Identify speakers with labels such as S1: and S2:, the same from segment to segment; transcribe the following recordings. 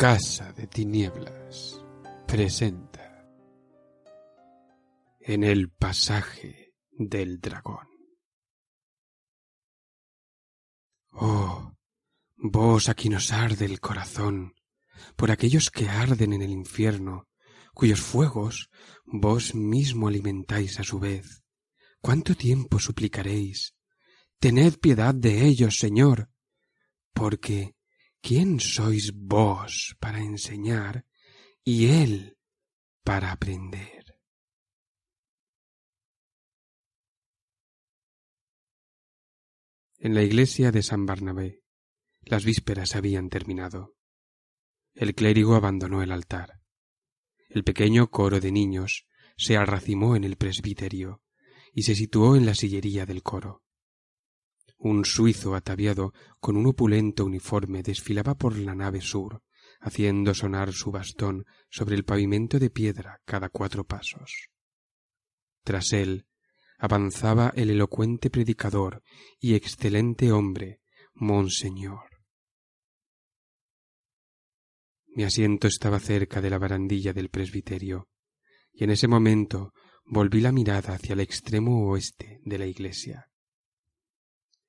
S1: Casa de Tinieblas presenta en el pasaje del dragón. Oh, vos a quien os arde el corazón, por aquellos que arden en el infierno, cuyos fuegos vos mismo alimentáis a su vez, ¿cuánto tiempo suplicaréis? Tened piedad de ellos, Señor, porque ¿quién sois vos para enseñar y él para aprender? En la iglesia de San Barnabé las vísperas habían terminado. El clérigo abandonó el altar. El pequeño coro de niños se arracimó en el presbiterio y se situó en la sillería del coro. Un suizo ataviado con un opulento uniforme desfilaba por la nave sur, haciendo sonar su bastón sobre el pavimento de piedra cada cuatro pasos. Tras él avanzaba el elocuente predicador y excelente hombre, Monseñor. Mi asiento estaba cerca de la barandilla del presbiterio, y en ese momento volví la mirada hacia el extremo oeste de la iglesia.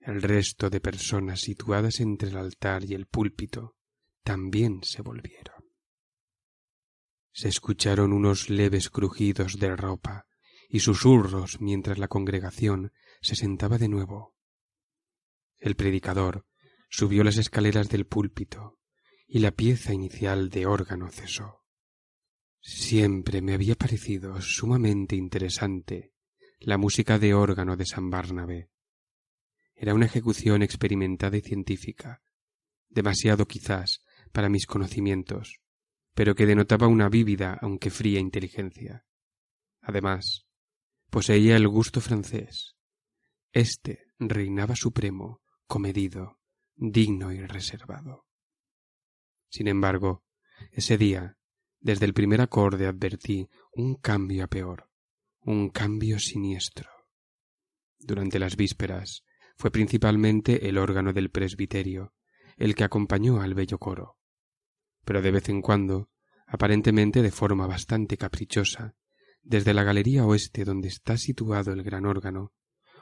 S1: El resto de personas situadas entre el altar y el púlpito también se volvieron. Se escucharon unos leves crujidos de ropa y susurros mientras la congregación se sentaba de nuevo. El predicador subió las escaleras del púlpito y la pieza inicial de órgano cesó. Siempre me había parecido sumamente interesante la música de órgano de San Barnabé. Era una ejecución experimentada y científica, demasiado quizás para mis conocimientos, pero que denotaba una vívida aunque fría inteligencia. Además, poseía el gusto francés. Este reinaba supremo, comedido, digno y reservado. Sin embargo, ese día, desde el primer acorde advertí un cambio a peor, un cambio siniestro. Durante las vísperas, fue principalmente el órgano del presbiterio, el que acompañó al bello coro. Pero de vez en cuando, aparentemente de forma bastante caprichosa, desde la galería oeste donde está situado el gran órgano,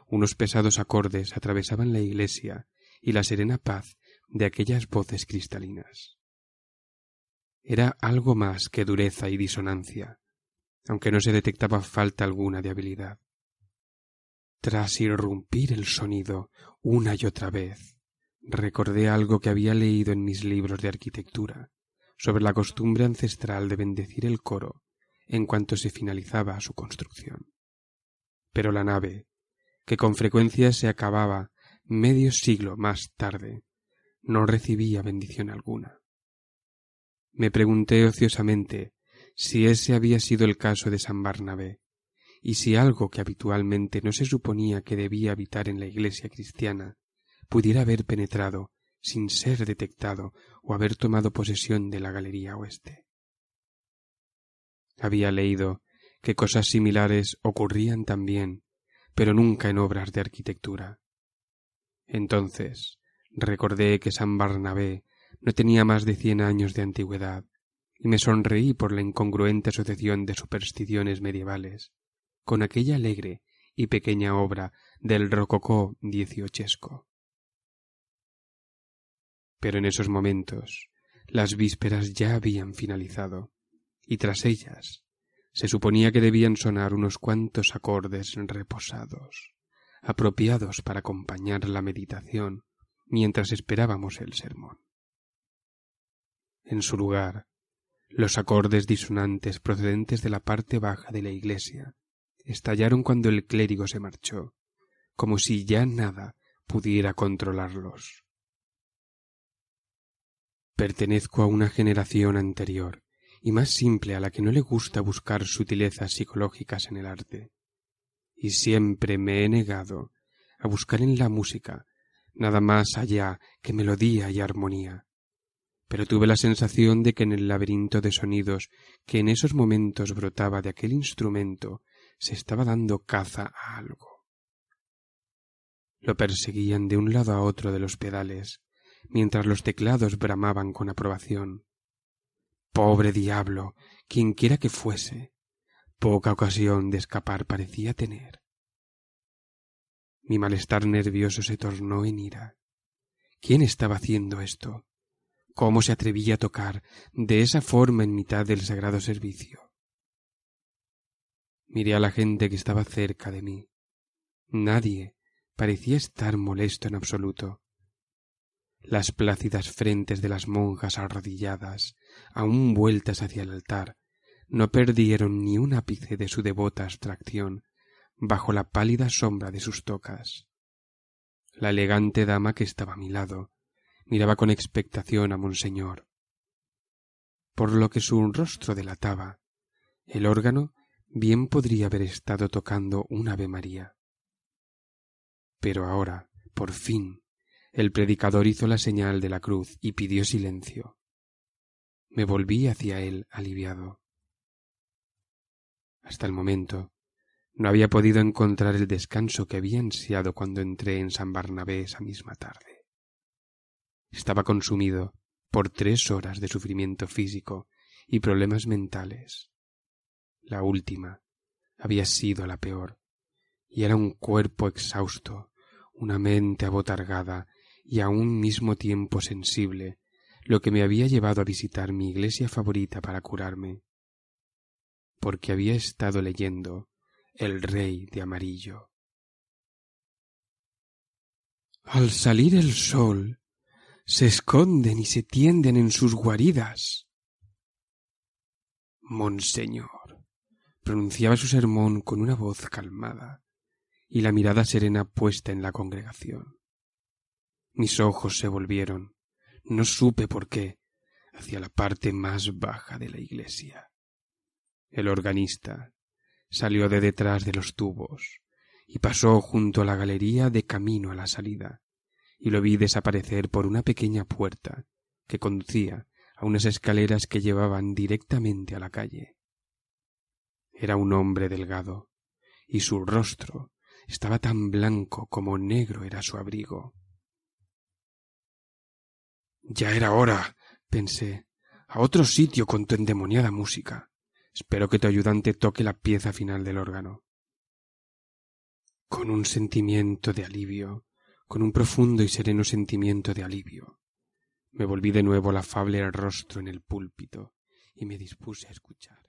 S1: unos pesados acordes atravesaban la iglesia y la serena paz de aquellas voces cristalinas. Era algo más que dureza y disonancia, aunque no se detectaba falta alguna de habilidad. Tras irrumpir el sonido una y otra vez, recordé algo que había leído en mis libros de arquitectura sobre la costumbre ancestral de bendecir el coro en cuanto se finalizaba su construcción. Pero la nave, que con frecuencia se acababa medio siglo más tarde, no recibía bendición alguna. Me pregunté ociosamente si ese había sido el caso de San Barnabé, y si algo que habitualmente no se suponía que debía habitar en la iglesia cristiana pudiera haber penetrado sin ser detectado o haber tomado posesión de la galería oeste. Había leído que cosas similares ocurrían también, pero nunca en obras de arquitectura. Entonces recordé que San Barnabé no tenía más de cien años de antigüedad, y me sonreí por la incongruente asociación de supersticiones medievales con aquella alegre y pequeña obra del rococó dieciochesco. Pero en esos momentos las vísperas ya habían finalizado, y tras ellas se suponía que debían sonar unos cuantos acordes reposados, apropiados para acompañar la meditación mientras esperábamos el sermón. En su lugar, los acordes disonantes procedentes de la parte baja de la iglesia estallaron cuando el clérigo se marchó, como si ya nada pudiera controlarlos. Pertenezco a una generación anterior y más simple a la que no le gusta buscar sutilezas psicológicas en el arte. Y siempre me he negado a buscar en la música nada más allá que melodía y armonía. Pero tuve la sensación de que en el laberinto de sonidos que en esos momentos brotaba de aquel instrumento se estaba dando caza a algo. Lo perseguían de un lado a otro de los pedales, mientras los teclados bramaban con aprobación. Pobre diablo, quienquiera que fuese, poca ocasión de escapar parecía tener. Mi malestar nervioso se tornó en ira. ¿Quién estaba haciendo esto? ¿Cómo se atrevía a tocar de esa forma en mitad del sagrado servicio? Miré a la gente que estaba cerca de mí. Nadie parecía estar molesto en absoluto. Las plácidas frentes de las monjas arrodilladas, aún vueltas hacia el altar, no perdieron ni un ápice de su devota abstracción bajo la pálida sombra de sus tocas. La elegante dama que estaba a mi lado miraba con expectación a monseñor. Por lo que su rostro delataba, el órgano bien podría haber estado tocando un Ave María. Pero ahora, por fin, el predicador hizo la señal de la cruz y pidió silencio. Me volví hacia él aliviado. Hasta el momento no había podido encontrar el descanso que había ansiado cuando entré en San Barnabé esa misma tarde. Estaba consumido por tres horas de sufrimiento físico y problemas mentales. La última había sido la peor, y era un cuerpo exhausto, una mente abotargada y a un mismo tiempo sensible, lo que me había llevado a visitar mi iglesia favorita para curarme, porque había estado leyendo el rey de amarillo. Al salir el sol, se esconden y se tienden en sus guaridas. Monseñor, pronunciaba su sermón con una voz calmada y la mirada serena puesta en la congregación. Mis ojos se volvieron, no supe por qué, hacia la parte más baja de la iglesia. El organista, salió de detrás de los tubos y pasó junto a la galería de camino a la salida, y lo vi desaparecer por una pequeña puerta que conducía a unas escaleras que llevaban directamente a la calle. Era un hombre delgado, y su rostro estaba tan blanco como negro era su abrigo. Ya era hora, pensé, a otro sitio con tu endemoniada música. Espero que tu ayudante toque la pieza final del órgano. Con un sentimiento de alivio, con un profundo y sereno sentimiento de alivio, me volví de nuevo al afable rostro en el púlpito y me dispuse a escuchar.